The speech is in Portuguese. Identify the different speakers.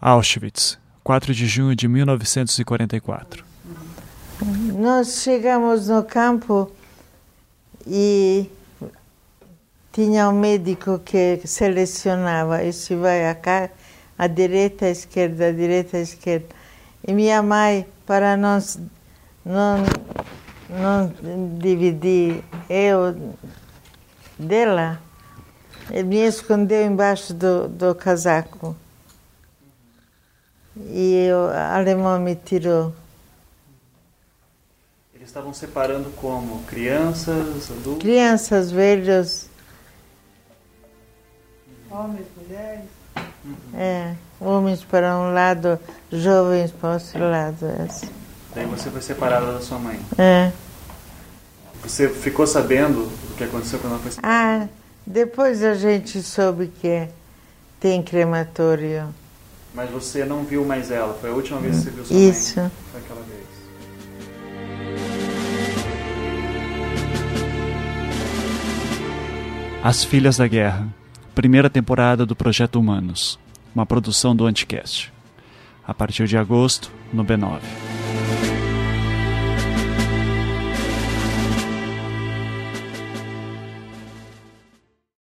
Speaker 1: Auschwitz, 4 de junho de 1944.
Speaker 2: Nós chegamos no campo e tinha um médico que selecionava, esse vai a direita, à esquerda, à direita, à esquerda. E minha mãe, para nós não, não dividir eu dela, me escondeu embaixo do, do casaco. E o alemão me tirou.
Speaker 1: Eles estavam separando como? Crianças, adultos?
Speaker 2: Crianças, velhos.
Speaker 3: Homens, mulheres.
Speaker 2: Uhum. É, homens para um lado, jovens para o outro lado. É assim.
Speaker 1: Daí você foi separada da sua mãe.
Speaker 2: É.
Speaker 1: Você ficou sabendo o que aconteceu quando ela foi
Speaker 2: separada? Ah, depois a gente soube que tem crematório.
Speaker 1: Mas você não viu mais ela? Foi a última vez que você viu sua
Speaker 2: Isso.
Speaker 1: mãe? Isso. Foi aquela vez. As Filhas da Guerra, primeira temporada do Projeto Humanos, uma produção do Anticast. A partir de agosto, no B9.